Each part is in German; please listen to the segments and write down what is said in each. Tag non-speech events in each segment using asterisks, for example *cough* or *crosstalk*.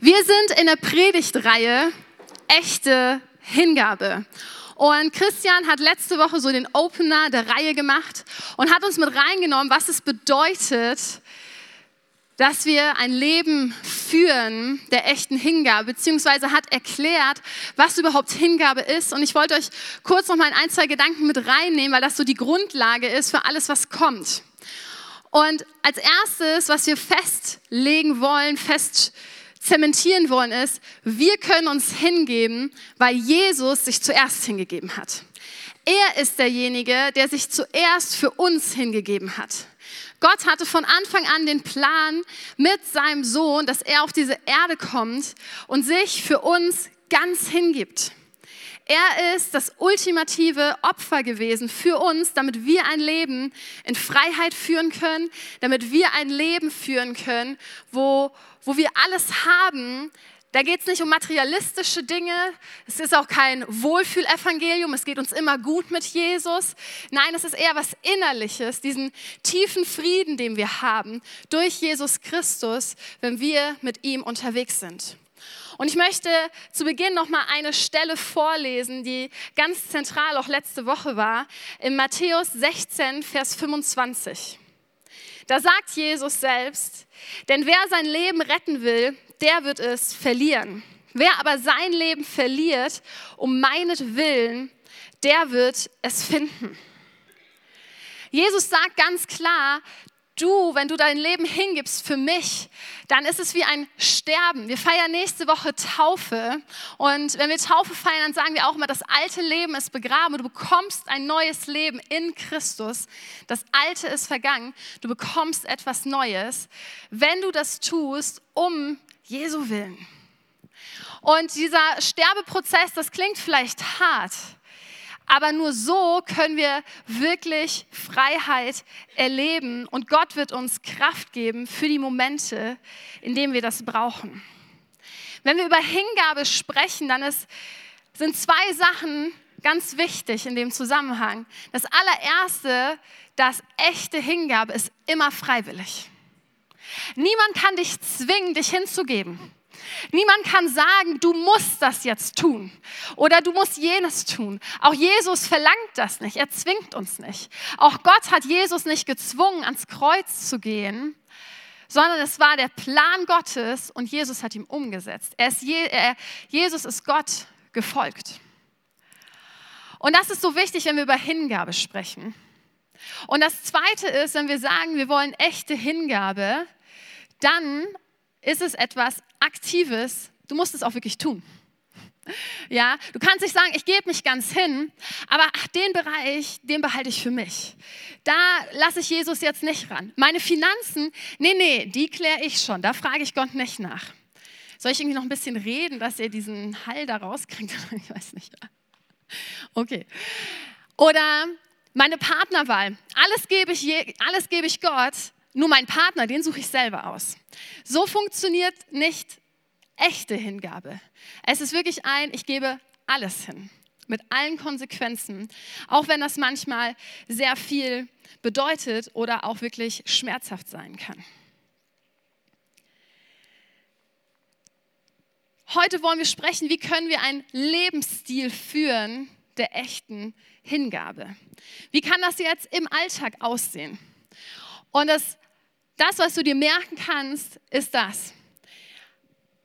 Wir sind in der Predigtreihe Echte Hingabe. Und Christian hat letzte Woche so den Opener der Reihe gemacht und hat uns mit reingenommen, was es bedeutet, dass wir ein Leben führen der echten Hingabe, beziehungsweise hat erklärt, was überhaupt Hingabe ist. Und ich wollte euch kurz noch mal ein, zwei Gedanken mit reinnehmen, weil das so die Grundlage ist für alles, was kommt. Und als erstes, was wir festlegen wollen, fest zementieren wollen, ist, wir können uns hingeben, weil Jesus sich zuerst hingegeben hat. Er ist derjenige, der sich zuerst für uns hingegeben hat. Gott hatte von Anfang an den Plan mit seinem Sohn, dass er auf diese Erde kommt und sich für uns ganz hingibt. Er ist das ultimative Opfer gewesen für uns, damit wir ein Leben in Freiheit führen können, damit wir ein Leben führen können, wo, wo wir alles haben. Da geht es nicht um materialistische Dinge. Es ist auch kein Wohlfühlevangelium. Es geht uns immer gut mit Jesus. Nein, es ist eher was Innerliches, diesen tiefen Frieden, den wir haben durch Jesus Christus, wenn wir mit ihm unterwegs sind. Und ich möchte zu Beginn noch mal eine Stelle vorlesen, die ganz zentral auch letzte Woche war, in Matthäus 16, Vers 25. Da sagt Jesus selbst, denn wer sein Leben retten will, der wird es verlieren. Wer aber sein Leben verliert, um meinetwillen, der wird es finden. Jesus sagt ganz klar, du, wenn du dein Leben hingibst für mich, dann ist es wie ein Sterben. Wir feiern nächste Woche Taufe und wenn wir Taufe feiern, dann sagen wir auch immer, das alte Leben ist begraben und du bekommst ein neues Leben in Christus. Das alte ist vergangen, du bekommst etwas Neues, wenn du das tust, um Jesu willen. Und dieser Sterbeprozess, das klingt vielleicht hart, aber nur so können wir wirklich Freiheit erleben und Gott wird uns Kraft geben für die Momente, in denen wir das brauchen. Wenn wir über Hingabe sprechen, dann ist, sind zwei Sachen ganz wichtig in dem Zusammenhang. Das allererste, dass echte Hingabe ist immer freiwillig. Niemand kann dich zwingen, dich hinzugeben. Niemand kann sagen, du musst das jetzt tun oder du musst jenes tun. Auch Jesus verlangt das nicht, er zwingt uns nicht. Auch Gott hat Jesus nicht gezwungen, ans Kreuz zu gehen, sondern es war der Plan Gottes und Jesus hat ihm umgesetzt. Ist Je er, Jesus ist Gott gefolgt. Und das ist so wichtig, wenn wir über Hingabe sprechen. Und das Zweite ist, wenn wir sagen, wir wollen echte Hingabe, dann ist es etwas Aktives. Du musst es auch wirklich tun. Ja, du kannst nicht sagen, ich gebe mich ganz hin, aber ach, den Bereich, den behalte ich für mich. Da lasse ich Jesus jetzt nicht ran. Meine Finanzen, nee, nee, die kläre ich schon. Da frage ich Gott nicht nach. Soll ich irgendwie noch ein bisschen reden, dass ihr diesen Hall da rauskriegt? *laughs* Ich weiß nicht. Okay. Oder meine Partnerwahl. Alles gebe ich, alles gebe ich Gott, nur mein Partner, den suche ich selber aus. So funktioniert nicht echte Hingabe. Es ist wirklich ein, ich gebe alles hin, mit allen Konsequenzen, auch wenn das manchmal sehr viel bedeutet oder auch wirklich schmerzhaft sein kann. Heute wollen wir sprechen, wie können wir einen Lebensstil führen der echten Hingabe. Wie kann das jetzt im Alltag aussehen? Und das das, was du dir merken kannst, ist das.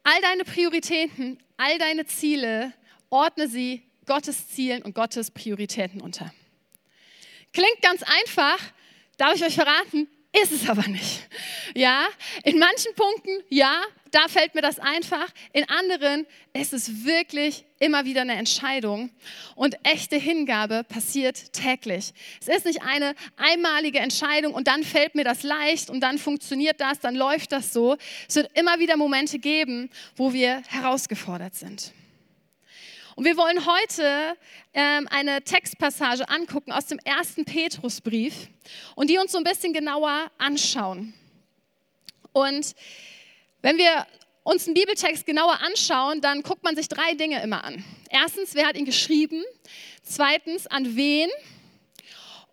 All deine Prioritäten, all deine Ziele, ordne sie Gottes Zielen und Gottes Prioritäten unter. Klingt ganz einfach, darf ich euch verraten, ist es aber nicht. Ja, in manchen Punkten ja, da fällt mir das einfach. In anderen ist es wirklich immer wieder eine Entscheidung. Und echte Hingabe passiert täglich. Es ist nicht eine einmalige Entscheidung und dann fällt mir das leicht und dann funktioniert das, dann läuft das so. Es wird immer wieder Momente geben, wo wir herausgefordert sind. Und wir wollen heute ähm, eine Textpassage angucken aus dem ersten Petrusbrief und die uns so ein bisschen genauer anschauen. Und wenn wir uns einen Bibeltext genauer anschauen, dann guckt man sich drei Dinge immer an. Erstens, wer hat ihn geschrieben? Zweitens, an wen?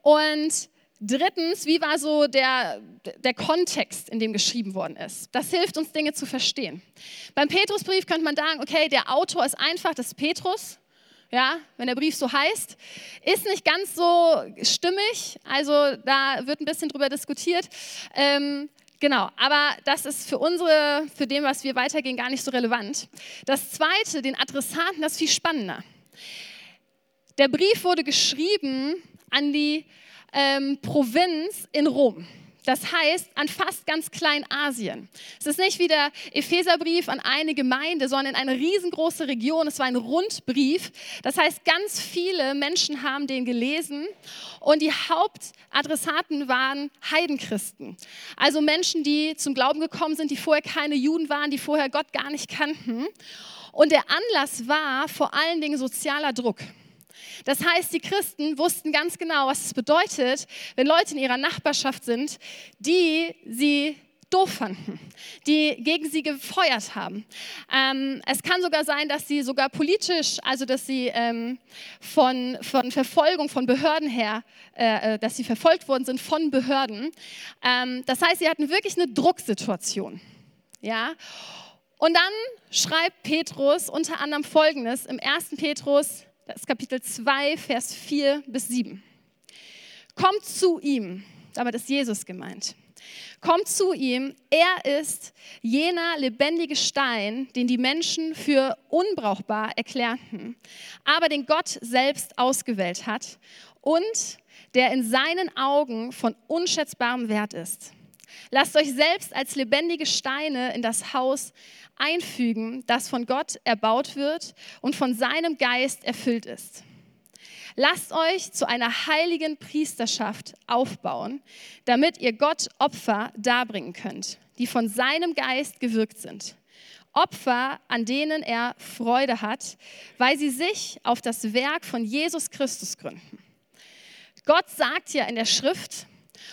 Und Drittens, wie war so der, der Kontext, in dem geschrieben worden ist? Das hilft uns, Dinge zu verstehen. Beim Petrusbrief könnte man sagen, okay, der Autor ist einfach, das ist Petrus, ja, wenn der Brief so heißt, ist nicht ganz so stimmig, also da wird ein bisschen drüber diskutiert. Ähm, genau, aber das ist für unsere, für dem, was wir weitergehen, gar nicht so relevant. Das zweite, den Adressaten, das ist viel spannender. Der Brief wurde geschrieben an die ähm, Provinz in Rom. Das heißt, an fast ganz Kleinasien. Es ist nicht wie der Epheserbrief an eine Gemeinde, sondern eine riesengroße Region. Es war ein Rundbrief. Das heißt, ganz viele Menschen haben den gelesen und die Hauptadressaten waren Heidenchristen. Also Menschen, die zum Glauben gekommen sind, die vorher keine Juden waren, die vorher Gott gar nicht kannten. Und der Anlass war vor allen Dingen sozialer Druck. Das heißt, die Christen wussten ganz genau, was es bedeutet, wenn Leute in ihrer Nachbarschaft sind, die sie doof fanden, die gegen sie gefeuert haben. Ähm, es kann sogar sein, dass sie sogar politisch, also dass sie ähm, von, von Verfolgung von Behörden her, äh, äh, dass sie verfolgt worden sind von Behörden. Ähm, das heißt, sie hatten wirklich eine Drucksituation. Ja. Und dann schreibt Petrus unter anderem Folgendes im 1. Petrus das ist Kapitel 2, Vers 4 bis 7. Kommt zu ihm, damit ist Jesus gemeint. Kommt zu ihm, er ist jener lebendige Stein, den die Menschen für unbrauchbar erklärten, aber den Gott selbst ausgewählt hat und der in seinen Augen von unschätzbarem Wert ist. Lasst euch selbst als lebendige Steine in das Haus einfügen, das von Gott erbaut wird und von seinem Geist erfüllt ist. Lasst euch zu einer heiligen Priesterschaft aufbauen, damit ihr Gott Opfer darbringen könnt, die von seinem Geist gewirkt sind. Opfer, an denen er Freude hat, weil sie sich auf das Werk von Jesus Christus gründen. Gott sagt ja in der Schrift,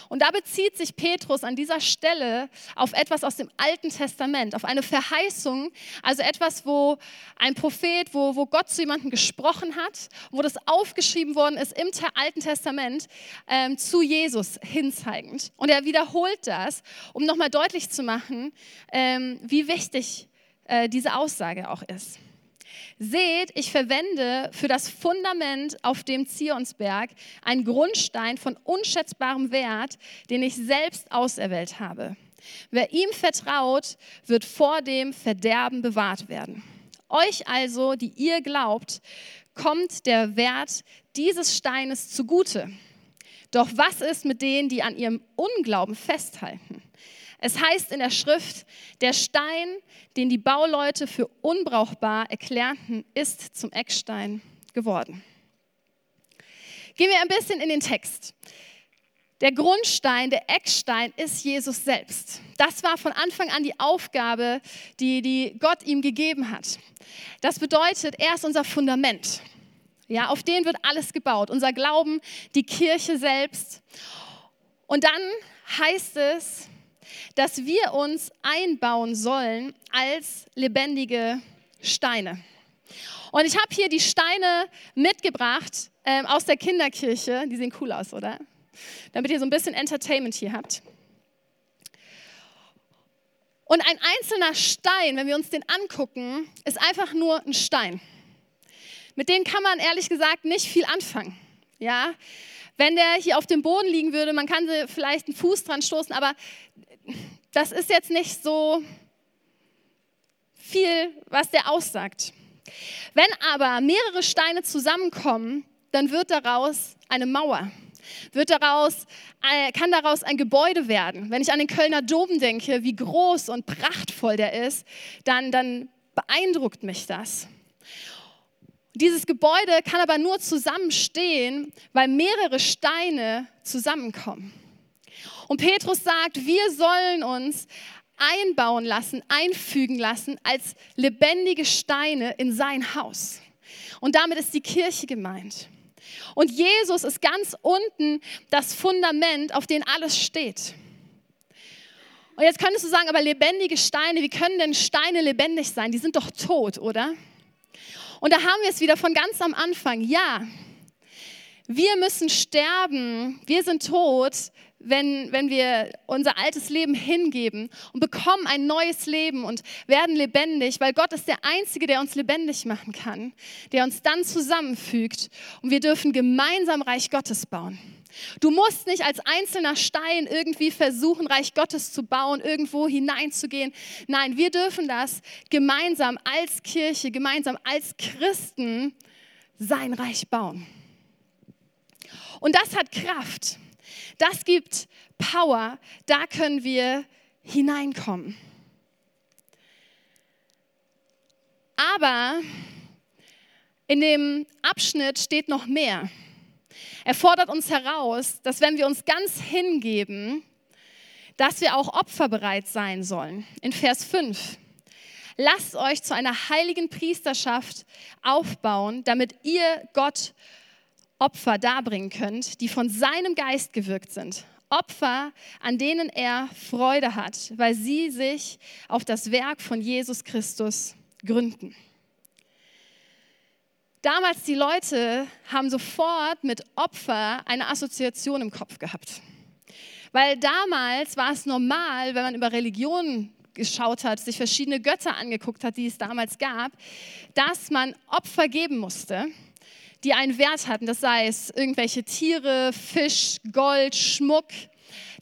und da bezieht sich Petrus an dieser Stelle auf etwas aus dem Alten Testament, auf eine Verheißung, also etwas, wo ein Prophet, wo, wo Gott zu jemandem gesprochen hat, wo das aufgeschrieben worden ist im Alten Testament ähm, zu Jesus hinzeigend. Und er wiederholt das, um nochmal deutlich zu machen, ähm, wie wichtig äh, diese Aussage auch ist. Seht, ich verwende für das Fundament auf dem Zionsberg einen Grundstein von unschätzbarem Wert, den ich selbst auserwählt habe. Wer ihm vertraut, wird vor dem Verderben bewahrt werden. Euch also, die ihr glaubt, kommt der Wert dieses Steines zugute. Doch was ist mit denen, die an ihrem Unglauben festhalten? Es heißt in der Schrift, der Stein, den die Bauleute für unbrauchbar erklärten, ist zum Eckstein geworden. Gehen wir ein bisschen in den Text. Der Grundstein, der Eckstein ist Jesus selbst. Das war von Anfang an die Aufgabe, die, die Gott ihm gegeben hat. Das bedeutet, er ist unser Fundament. Ja, auf den wird alles gebaut. Unser Glauben, die Kirche selbst. Und dann heißt es, dass wir uns einbauen sollen als lebendige Steine. Und ich habe hier die Steine mitgebracht ähm, aus der Kinderkirche. Die sehen cool aus, oder? Damit ihr so ein bisschen Entertainment hier habt. Und ein einzelner Stein, wenn wir uns den angucken, ist einfach nur ein Stein. Mit dem kann man ehrlich gesagt nicht viel anfangen. Ja, wenn der hier auf dem Boden liegen würde, man kann vielleicht einen Fuß dran stoßen, aber das ist jetzt nicht so viel, was der aussagt. Wenn aber mehrere Steine zusammenkommen, dann wird daraus eine Mauer. Wird daraus, äh, kann daraus ein Gebäude werden. Wenn ich an den Kölner Dom denke, wie groß und prachtvoll der ist, dann, dann beeindruckt mich das. Dieses Gebäude kann aber nur zusammenstehen, weil mehrere Steine zusammenkommen. Und Petrus sagt, wir sollen uns einbauen lassen, einfügen lassen als lebendige Steine in sein Haus. Und damit ist die Kirche gemeint. Und Jesus ist ganz unten das Fundament, auf dem alles steht. Und jetzt könntest du sagen, aber lebendige Steine, wie können denn Steine lebendig sein? Die sind doch tot, oder? Und da haben wir es wieder von ganz am Anfang. Ja, wir müssen sterben, wir sind tot, wenn, wenn wir unser altes Leben hingeben und bekommen ein neues Leben und werden lebendig, weil Gott ist der Einzige, der uns lebendig machen kann, der uns dann zusammenfügt und wir dürfen gemeinsam Reich Gottes bauen. Du musst nicht als einzelner Stein irgendwie versuchen, Reich Gottes zu bauen, irgendwo hineinzugehen. Nein, wir dürfen das gemeinsam als Kirche, gemeinsam als Christen sein Reich bauen. Und das hat Kraft. Das gibt Power. Da können wir hineinkommen. Aber in dem Abschnitt steht noch mehr. Er fordert uns heraus, dass wenn wir uns ganz hingeben, dass wir auch opferbereit sein sollen. In Vers 5. Lasst euch zu einer heiligen Priesterschaft aufbauen, damit ihr Gott Opfer darbringen könnt, die von seinem Geist gewirkt sind. Opfer, an denen er Freude hat, weil sie sich auf das Werk von Jesus Christus gründen. Damals die Leute haben sofort mit Opfer eine Assoziation im Kopf gehabt. Weil damals war es normal, wenn man über Religionen geschaut hat, sich verschiedene Götter angeguckt hat, die es damals gab, dass man Opfer geben musste, die einen Wert hatten. Das sei es irgendwelche Tiere, Fisch, Gold, Schmuck,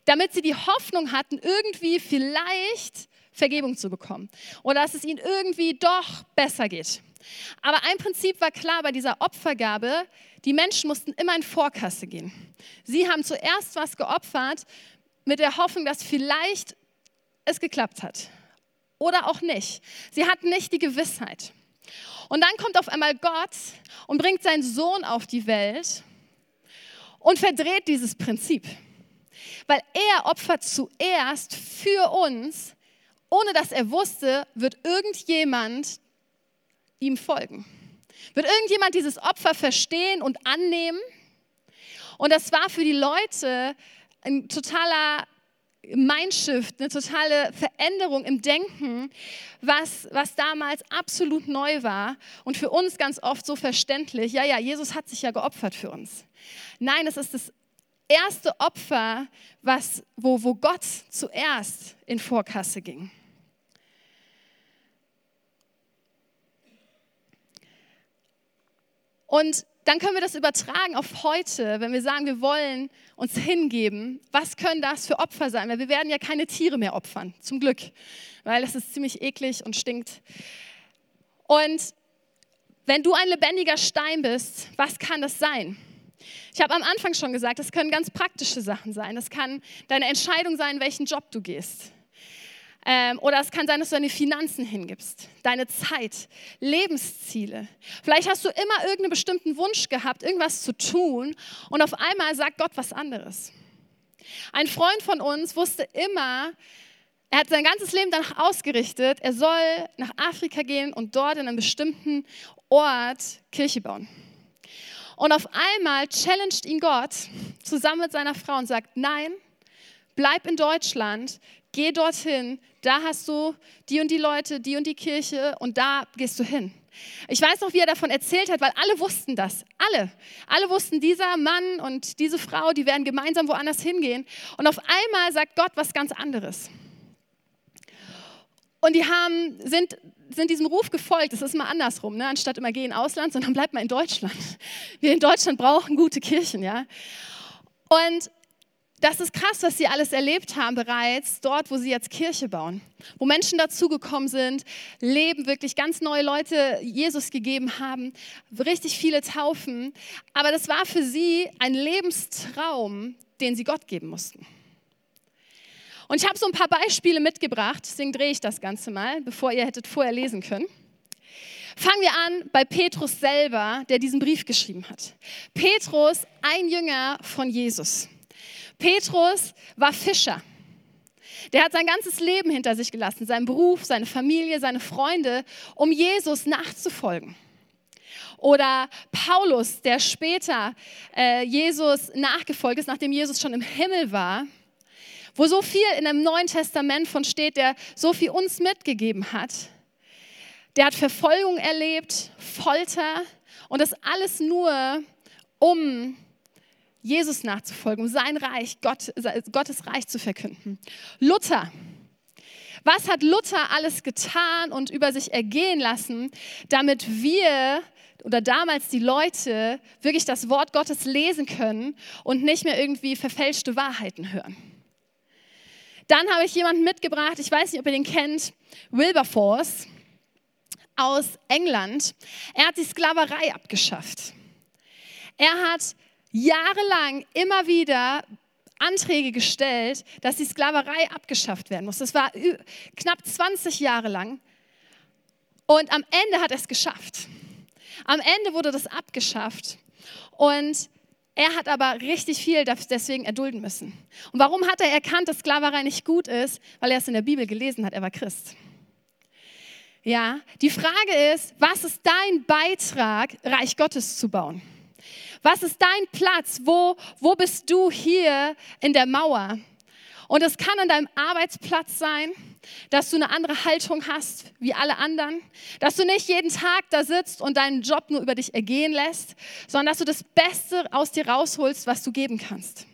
damit sie die Hoffnung hatten, irgendwie vielleicht Vergebung zu bekommen oder dass es ihnen irgendwie doch besser geht. Aber ein Prinzip war klar bei dieser Opfergabe, die Menschen mussten immer in Vorkasse gehen. Sie haben zuerst was geopfert mit der Hoffnung, dass vielleicht es geklappt hat oder auch nicht. Sie hatten nicht die Gewissheit. Und dann kommt auf einmal Gott und bringt seinen Sohn auf die Welt und verdreht dieses Prinzip. Weil er opfert zuerst für uns, ohne dass er wusste, wird irgendjemand ihm folgen? Wird irgendjemand dieses Opfer verstehen und annehmen? Und das war für die Leute ein totaler Mindshift, eine totale Veränderung im Denken, was, was damals absolut neu war und für uns ganz oft so verständlich. Ja, ja, Jesus hat sich ja geopfert für uns. Nein, es ist das erste Opfer, was, wo, wo Gott zuerst in Vorkasse ging. Und dann können wir das übertragen auf heute, wenn wir sagen, wir wollen uns hingeben. Was können das für Opfer sein? Weil wir werden ja keine Tiere mehr opfern, zum Glück, weil das ist ziemlich eklig und stinkt. Und wenn du ein lebendiger Stein bist, was kann das sein? Ich habe am Anfang schon gesagt, das können ganz praktische Sachen sein. Das kann deine Entscheidung sein, welchen Job du gehst. Ähm, oder es kann sein, dass du deine Finanzen hingibst, deine Zeit, Lebensziele. Vielleicht hast du immer irgendeinen bestimmten Wunsch gehabt, irgendwas zu tun und auf einmal sagt Gott was anderes. Ein Freund von uns wusste immer, er hat sein ganzes Leben danach ausgerichtet, er soll nach Afrika gehen und dort in einem bestimmten Ort Kirche bauen. Und auf einmal challenged ihn Gott zusammen mit seiner Frau und sagt, nein, bleib in Deutschland, geh dorthin, da hast du die und die Leute, die und die Kirche und da gehst du hin. Ich weiß noch, wie er davon erzählt hat, weil alle wussten das. Alle. Alle wussten, dieser Mann und diese Frau, die werden gemeinsam woanders hingehen. Und auf einmal sagt Gott was ganz anderes. Und die haben, sind, sind diesem Ruf gefolgt. Das ist mal andersrum. Ne? Anstatt immer gehen Ausland, sondern bleibt mal in Deutschland. Wir in Deutschland brauchen gute Kirchen. Ja? Und das ist krass, was sie alles erlebt haben bereits dort, wo sie jetzt Kirche bauen. Wo Menschen dazugekommen sind, Leben, wirklich ganz neue Leute Jesus gegeben haben, richtig viele Taufen. Aber das war für sie ein Lebenstraum, den sie Gott geben mussten. Und ich habe so ein paar Beispiele mitgebracht, deswegen drehe ich das Ganze mal, bevor ihr hättet vorher lesen können. Fangen wir an bei Petrus selber, der diesen Brief geschrieben hat. Petrus, ein Jünger von Jesus. Petrus war Fischer. Der hat sein ganzes Leben hinter sich gelassen, seinen Beruf, seine Familie, seine Freunde, um Jesus nachzufolgen. Oder Paulus, der später äh, Jesus nachgefolgt ist, nachdem Jesus schon im Himmel war, wo so viel in dem Neuen Testament von steht, der so viel uns mitgegeben hat. Der hat Verfolgung erlebt, Folter und das alles nur, um Jesus nachzufolgen, um sein Reich, Gott, Gottes Reich zu verkünden. Luther. Was hat Luther alles getan und über sich ergehen lassen, damit wir oder damals die Leute wirklich das Wort Gottes lesen können und nicht mehr irgendwie verfälschte Wahrheiten hören? Dann habe ich jemanden mitgebracht, ich weiß nicht, ob ihr den kennt, Wilberforce aus England. Er hat die Sklaverei abgeschafft. Er hat jahrelang immer wieder Anträge gestellt, dass die Sklaverei abgeschafft werden muss. Das war knapp 20 Jahre lang. Und am Ende hat er es geschafft. Am Ende wurde das abgeschafft. Und er hat aber richtig viel deswegen erdulden müssen. Und warum hat er erkannt, dass Sklaverei nicht gut ist? Weil er es in der Bibel gelesen hat. Er war Christ. Ja, die Frage ist, was ist dein Beitrag, Reich Gottes zu bauen? Was ist dein Platz? Wo, wo bist du hier in der Mauer? Und es kann an deinem Arbeitsplatz sein, dass du eine andere Haltung hast wie alle anderen, dass du nicht jeden Tag da sitzt und deinen Job nur über dich ergehen lässt, sondern dass du das Beste aus dir rausholst, was du geben kannst.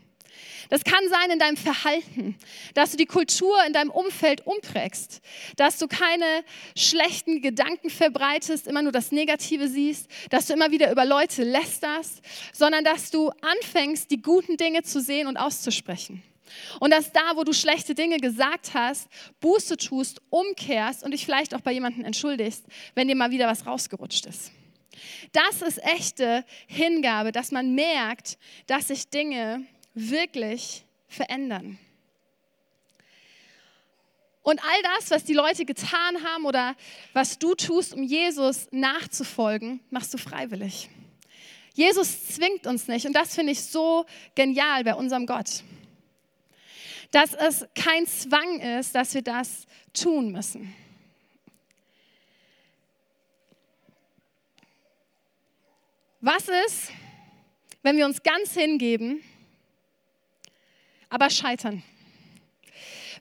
Das kann sein in deinem Verhalten, dass du die Kultur in deinem Umfeld umprägst, dass du keine schlechten Gedanken verbreitest, immer nur das Negative siehst, dass du immer wieder über Leute lästerst, sondern dass du anfängst, die guten Dinge zu sehen und auszusprechen. Und dass da, wo du schlechte Dinge gesagt hast, Buße tust, umkehrst und dich vielleicht auch bei jemandem entschuldigst, wenn dir mal wieder was rausgerutscht ist. Das ist echte Hingabe, dass man merkt, dass sich Dinge wirklich verändern. Und all das, was die Leute getan haben oder was du tust, um Jesus nachzufolgen, machst du freiwillig. Jesus zwingt uns nicht und das finde ich so genial bei unserem Gott. Dass es kein Zwang ist, dass wir das tun müssen. Was ist, wenn wir uns ganz hingeben aber scheitern.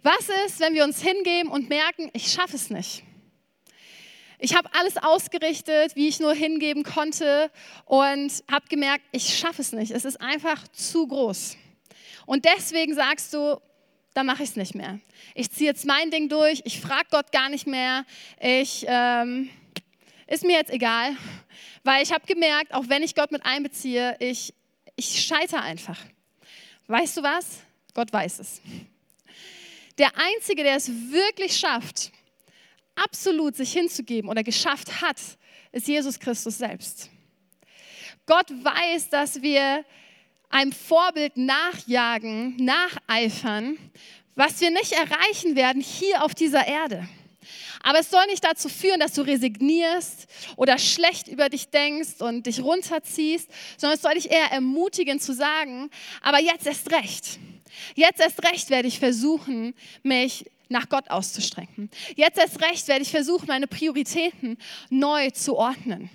Was ist, wenn wir uns hingeben und merken, ich schaffe es nicht? Ich habe alles ausgerichtet, wie ich nur hingeben konnte und habe gemerkt, ich schaffe es nicht. Es ist einfach zu groß. Und deswegen sagst du, da mache ich es nicht mehr. Ich ziehe jetzt mein Ding durch, ich frage Gott gar nicht mehr. Ich, ähm, ist mir jetzt egal, weil ich habe gemerkt, auch wenn ich Gott mit einbeziehe, ich, ich scheitere einfach. Weißt du was? Gott weiß es. Der Einzige, der es wirklich schafft, absolut sich hinzugeben oder geschafft hat, ist Jesus Christus selbst. Gott weiß, dass wir einem Vorbild nachjagen, nacheifern, was wir nicht erreichen werden hier auf dieser Erde. Aber es soll nicht dazu führen, dass du resignierst oder schlecht über dich denkst und dich runterziehst, sondern es soll dich eher ermutigen zu sagen, aber jetzt erst recht. Jetzt erst recht werde ich versuchen, mich nach Gott auszustrecken. Jetzt erst recht werde ich versuchen, meine Prioritäten neu zu ordnen.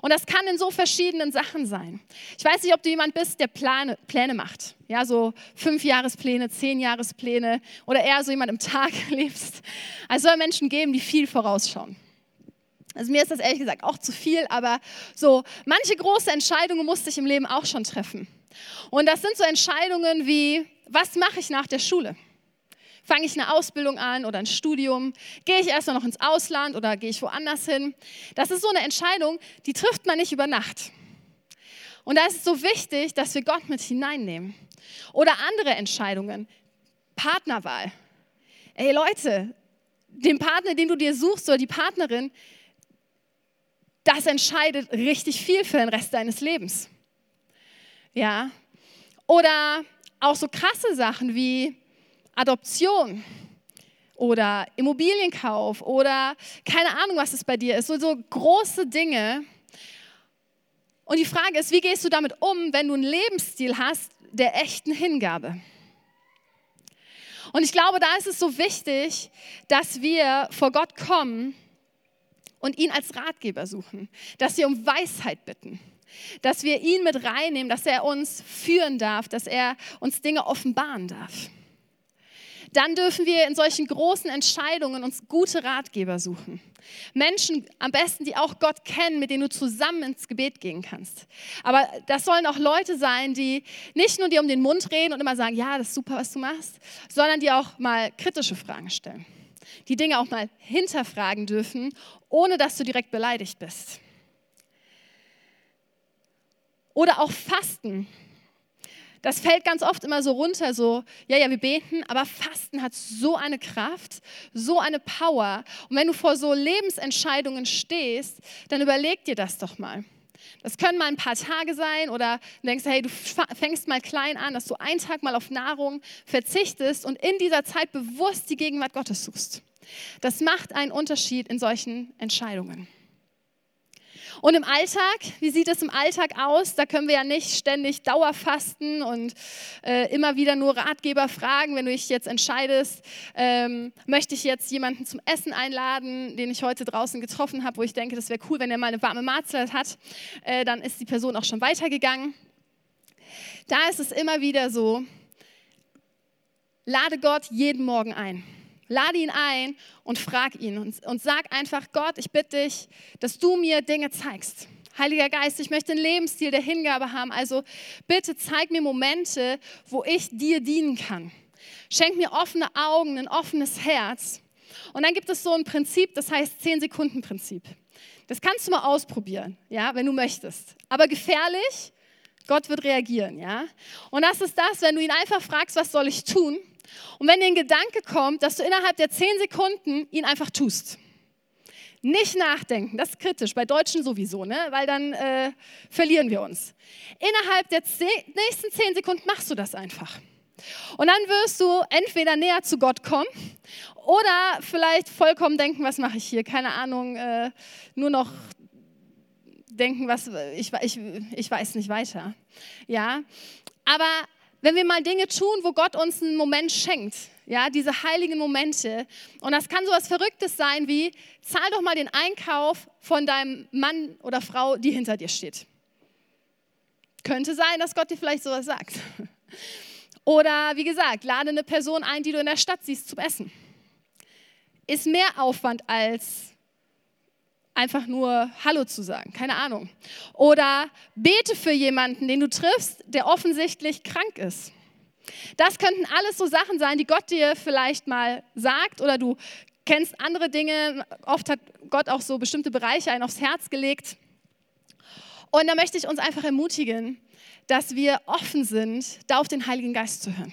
Und das kann in so verschiedenen Sachen sein. Ich weiß nicht, ob du jemand bist, der Pläne, Pläne macht. Ja, so fünf Jahrespläne, zehn Jahrespläne oder eher so jemand im Tag *laughs* lebst. Also soll Menschen geben, die viel vorausschauen. Also mir ist das ehrlich gesagt auch zu viel, aber so manche große Entscheidungen musste ich im Leben auch schon treffen. Und das sind so Entscheidungen wie, was mache ich nach der Schule? Fange ich eine Ausbildung an oder ein Studium? Gehe ich erstmal noch ins Ausland oder gehe ich woanders hin? Das ist so eine Entscheidung, die trifft man nicht über Nacht. Und da ist es so wichtig, dass wir Gott mit hineinnehmen. Oder andere Entscheidungen, Partnerwahl. Ey Leute, den Partner, den du dir suchst oder die Partnerin, das entscheidet richtig viel für den Rest deines Lebens. Ja. Oder auch so krasse Sachen wie Adoption oder Immobilienkauf oder keine Ahnung, was es bei dir ist. So, so große Dinge. Und die Frage ist, wie gehst du damit um, wenn du einen Lebensstil hast der echten Hingabe? Und ich glaube, da ist es so wichtig, dass wir vor Gott kommen und ihn als Ratgeber suchen, dass wir um Weisheit bitten dass wir ihn mit reinnehmen, dass er uns führen darf, dass er uns Dinge offenbaren darf. dann dürfen wir in solchen großen Entscheidungen uns gute Ratgeber suchen. Menschen am besten, die auch Gott kennen, mit denen du zusammen ins Gebet gehen kannst. Aber das sollen auch Leute sein, die nicht nur dir um den Mund reden und immer sagen, ja, das ist super, was du machst, sondern die auch mal kritische Fragen stellen. Die Dinge auch mal hinterfragen dürfen, ohne dass du direkt beleidigt bist. Oder auch Fasten. Das fällt ganz oft immer so runter, so, ja, ja, wir beten, aber Fasten hat so eine Kraft, so eine Power. Und wenn du vor so Lebensentscheidungen stehst, dann überleg dir das doch mal. Das können mal ein paar Tage sein oder denkst, hey, du fängst mal klein an, dass du einen Tag mal auf Nahrung verzichtest und in dieser Zeit bewusst die Gegenwart Gottes suchst. Das macht einen Unterschied in solchen Entscheidungen. Und im Alltag, wie sieht es im Alltag aus? Da können wir ja nicht ständig Dauerfasten und äh, immer wieder nur Ratgeber fragen, wenn du dich jetzt entscheidest, ähm, möchte ich jetzt jemanden zum Essen einladen, den ich heute draußen getroffen habe, wo ich denke, das wäre cool, wenn er mal eine warme Mahlzeit hat, äh, dann ist die Person auch schon weitergegangen. Da ist es immer wieder so, lade Gott jeden Morgen ein. Lade ihn ein und frag ihn und, und sag einfach, Gott, ich bitte dich, dass du mir Dinge zeigst. Heiliger Geist, ich möchte einen Lebensstil der Hingabe haben. Also bitte zeig mir Momente, wo ich dir dienen kann. Schenk mir offene Augen, ein offenes Herz. Und dann gibt es so ein Prinzip, das heißt 10-Sekunden-Prinzip. Das kannst du mal ausprobieren, ja, wenn du möchtest. Aber gefährlich, Gott wird reagieren, ja. Und das ist das, wenn du ihn einfach fragst, was soll ich tun? Und wenn dir ein Gedanke kommt, dass du innerhalb der zehn Sekunden ihn einfach tust. Nicht nachdenken, das ist kritisch, bei Deutschen sowieso, ne? weil dann äh, verlieren wir uns. Innerhalb der zehn, nächsten zehn Sekunden machst du das einfach. Und dann wirst du entweder näher zu Gott kommen oder vielleicht vollkommen denken, was mache ich hier? Keine Ahnung, äh, nur noch denken, was ich, ich, ich weiß nicht weiter. Ja, aber wenn wir mal Dinge tun, wo Gott uns einen Moment schenkt, ja, diese heiligen Momente. Und das kann so was Verrücktes sein wie, zahl doch mal den Einkauf von deinem Mann oder Frau, die hinter dir steht. Könnte sein, dass Gott dir vielleicht sowas sagt. *laughs* Oder wie gesagt, lade eine Person ein, die du in der Stadt siehst, zum Essen. Ist mehr Aufwand als einfach nur Hallo zu sagen, keine Ahnung. Oder bete für jemanden, den du triffst, der offensichtlich krank ist. Das könnten alles so Sachen sein, die Gott dir vielleicht mal sagt oder du kennst andere Dinge. Oft hat Gott auch so bestimmte Bereiche ein aufs Herz gelegt. Und da möchte ich uns einfach ermutigen, dass wir offen sind, da auf den Heiligen Geist zu hören.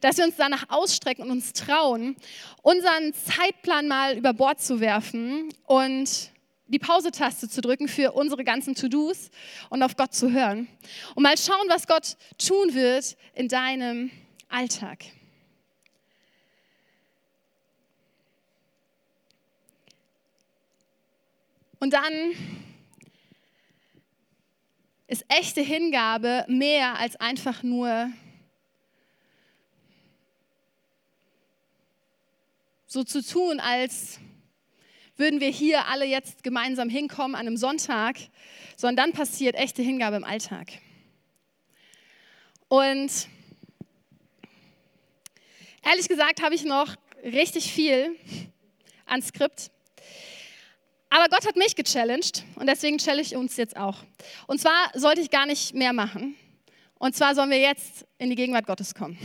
Dass wir uns danach ausstrecken und uns trauen, unseren Zeitplan mal über Bord zu werfen und die Pause-Taste zu drücken für unsere ganzen To-Dos und auf Gott zu hören. Und mal schauen, was Gott tun wird in deinem Alltag. Und dann ist echte Hingabe mehr als einfach nur so zu tun, als würden wir hier alle jetzt gemeinsam hinkommen an einem Sonntag, sondern dann passiert echte Hingabe im Alltag. Und ehrlich gesagt habe ich noch richtig viel an Skript. Aber Gott hat mich gechallenged und deswegen challenge ich uns jetzt auch. Und zwar sollte ich gar nicht mehr machen. Und zwar sollen wir jetzt in die Gegenwart Gottes kommen.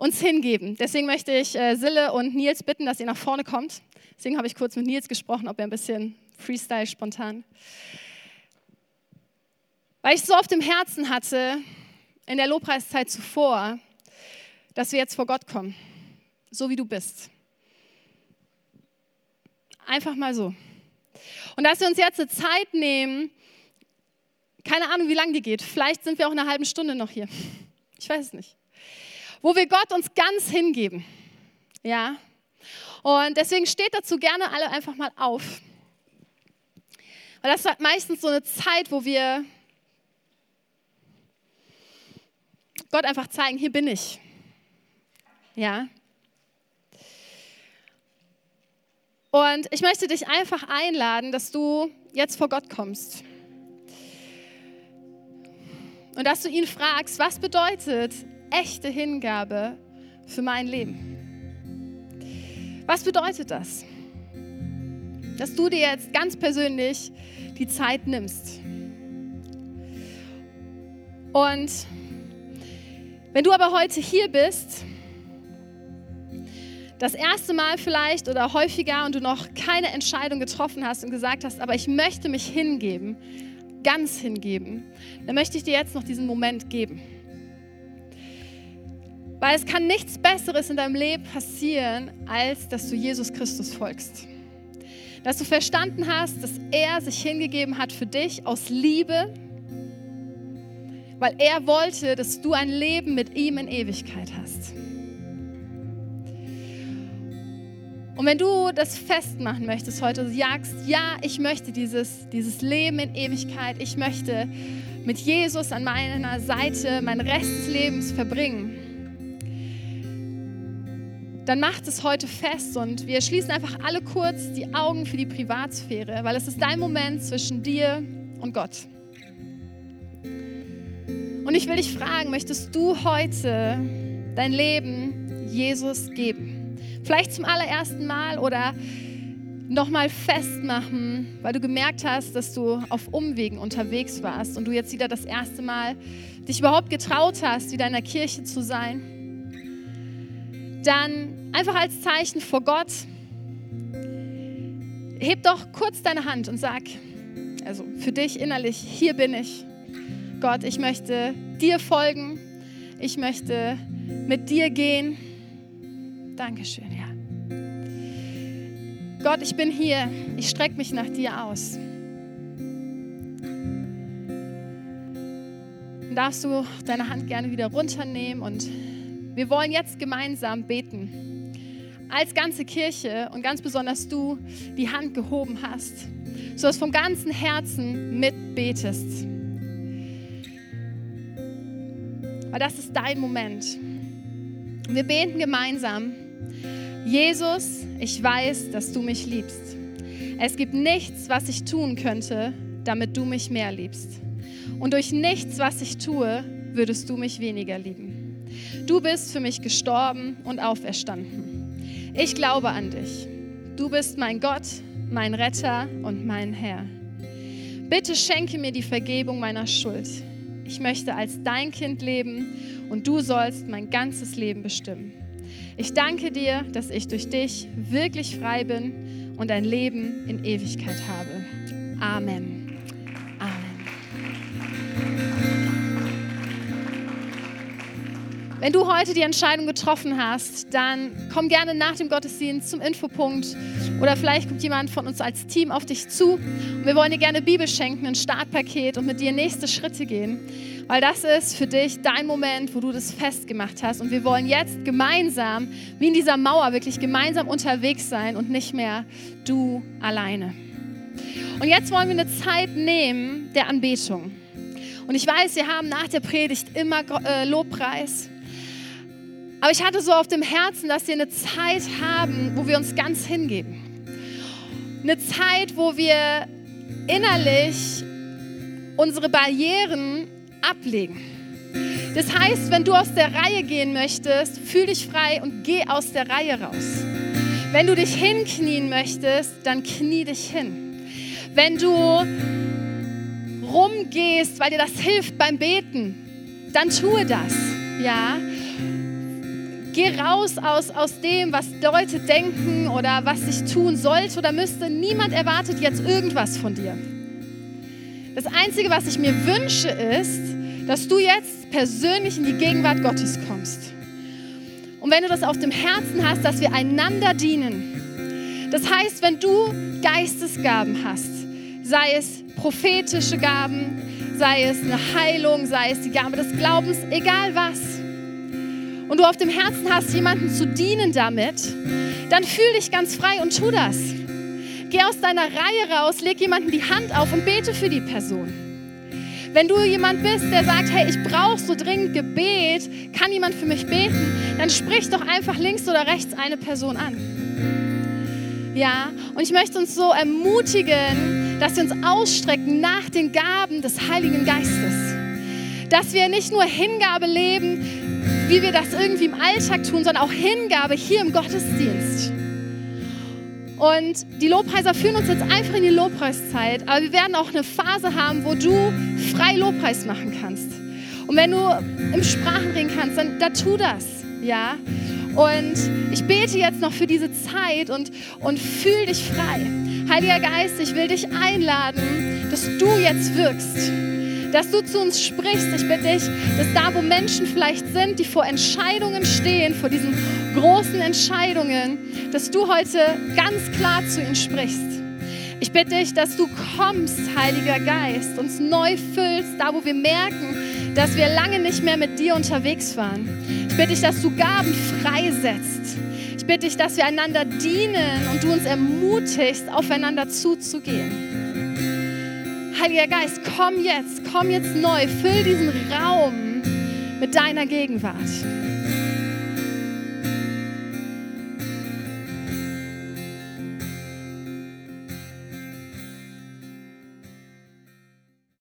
Uns hingeben. Deswegen möchte ich äh, Sille und Nils bitten, dass ihr nach vorne kommt. Deswegen habe ich kurz mit Nils gesprochen, ob er ein bisschen Freestyle spontan. Weil ich so auf dem Herzen hatte, in der Lobpreiszeit zuvor, dass wir jetzt vor Gott kommen, so wie du bist. Einfach mal so. Und dass wir uns jetzt eine Zeit nehmen, keine Ahnung, wie lange die geht. Vielleicht sind wir auch eine halbe Stunde noch hier. Ich weiß es nicht. Wo wir Gott uns ganz hingeben. Ja, und deswegen steht dazu gerne alle einfach mal auf. Weil das ist meistens so eine Zeit, wo wir Gott einfach zeigen, hier bin ich. Ja. Und ich möchte dich einfach einladen, dass du jetzt vor Gott kommst. Und dass du ihn fragst, was bedeutet echte Hingabe für mein Leben. Was bedeutet das? Dass du dir jetzt ganz persönlich die Zeit nimmst. Und wenn du aber heute hier bist, das erste Mal vielleicht oder häufiger und du noch keine Entscheidung getroffen hast und gesagt hast, aber ich möchte mich hingeben, ganz hingeben, dann möchte ich dir jetzt noch diesen Moment geben. Weil es kann nichts Besseres in deinem Leben passieren, als dass du Jesus Christus folgst. Dass du verstanden hast, dass er sich hingegeben hat für dich aus Liebe, weil er wollte, dass du ein Leben mit ihm in Ewigkeit hast. Und wenn du das festmachen möchtest heute, sagst, ja, ich möchte dieses, dieses Leben in Ewigkeit, ich möchte mit Jesus an meiner Seite meinen Rest des Lebens verbringen, dann macht es heute fest und wir schließen einfach alle kurz die Augen für die Privatsphäre, weil es ist dein Moment zwischen dir und Gott. Und ich will dich fragen, möchtest du heute dein Leben Jesus geben? Vielleicht zum allerersten Mal oder nochmal festmachen, weil du gemerkt hast, dass du auf Umwegen unterwegs warst und du jetzt wieder das erste Mal dich überhaupt getraut hast, wieder in der Kirche zu sein. Dann einfach als Zeichen vor Gott, heb doch kurz deine Hand und sag, also für dich innerlich, hier bin ich. Gott, ich möchte dir folgen. Ich möchte mit dir gehen. Dankeschön, ja. Gott, ich bin hier. Ich strecke mich nach dir aus. Darfst du deine Hand gerne wieder runternehmen und wir wollen jetzt gemeinsam beten. Als ganze Kirche und ganz besonders du die Hand gehoben hast, sodass vom ganzen Herzen mitbetest. Weil das ist dein Moment. Wir beten gemeinsam. Jesus, ich weiß, dass du mich liebst. Es gibt nichts, was ich tun könnte, damit du mich mehr liebst. Und durch nichts, was ich tue, würdest du mich weniger lieben. Du bist für mich gestorben und auferstanden. Ich glaube an dich. Du bist mein Gott, mein Retter und mein Herr. Bitte schenke mir die Vergebung meiner Schuld. Ich möchte als dein Kind leben und du sollst mein ganzes Leben bestimmen. Ich danke dir, dass ich durch dich wirklich frei bin und ein Leben in Ewigkeit habe. Amen. Wenn du heute die Entscheidung getroffen hast, dann komm gerne nach dem Gottesdienst zum Infopunkt oder vielleicht kommt jemand von uns als Team auf dich zu und wir wollen dir gerne Bibel schenken, ein Startpaket und mit dir nächste Schritte gehen. Weil das ist für dich dein Moment, wo du das festgemacht hast. Und wir wollen jetzt gemeinsam, wie in dieser Mauer, wirklich gemeinsam unterwegs sein und nicht mehr du alleine. Und jetzt wollen wir eine Zeit nehmen der Anbetung. Und ich weiß, wir haben nach der Predigt immer äh, Lobpreis. Aber ich hatte so auf dem Herzen, dass wir eine Zeit haben, wo wir uns ganz hingeben. Eine Zeit, wo wir innerlich unsere Barrieren ablegen. Das heißt, wenn du aus der Reihe gehen möchtest, fühl dich frei und geh aus der Reihe raus. Wenn du dich hinknien möchtest, dann knie dich hin. Wenn du rumgehst, weil dir das hilft beim Beten, dann tue das. Ja? Geh raus aus, aus dem, was Leute denken oder was ich tun sollte oder müsste. Niemand erwartet jetzt irgendwas von dir. Das Einzige, was ich mir wünsche, ist, dass du jetzt persönlich in die Gegenwart Gottes kommst. Und wenn du das auf dem Herzen hast, dass wir einander dienen. Das heißt, wenn du Geistesgaben hast, sei es prophetische Gaben, sei es eine Heilung, sei es die Gabe des Glaubens, egal was, und du auf dem Herzen hast, jemanden zu dienen damit, dann fühl dich ganz frei und tu das. Geh aus deiner Reihe raus, leg jemanden die Hand auf und bete für die Person. Wenn du jemand bist, der sagt, hey, ich brauche so dringend Gebet, kann jemand für mich beten, dann sprich doch einfach links oder rechts eine Person an. Ja, und ich möchte uns so ermutigen, dass wir uns ausstrecken nach den Gaben des Heiligen Geistes. Dass wir nicht nur Hingabe leben wie wir das irgendwie im Alltag tun, sondern auch Hingabe hier im Gottesdienst. Und die Lobpreiser führen uns jetzt einfach in die Lobpreiszeit, aber wir werden auch eine Phase haben, wo du frei Lobpreis machen kannst. Und wenn du im Sprachen reden kannst, dann, dann tu das, ja. Und ich bete jetzt noch für diese Zeit und, und fühl dich frei. Heiliger Geist, ich will dich einladen, dass du jetzt wirkst dass du zu uns sprichst. Ich bitte dich, dass da, wo Menschen vielleicht sind, die vor Entscheidungen stehen, vor diesen großen Entscheidungen, dass du heute ganz klar zu ihnen sprichst. Ich bitte dich, dass du kommst, Heiliger Geist, uns neu füllst, da wo wir merken, dass wir lange nicht mehr mit dir unterwegs waren. Ich bitte dich, dass du Gaben freisetzt. Ich bitte dich, dass wir einander dienen und du uns ermutigst, aufeinander zuzugehen. Heiliger Geist, komm jetzt, komm jetzt neu, füll diesen Raum mit deiner Gegenwart.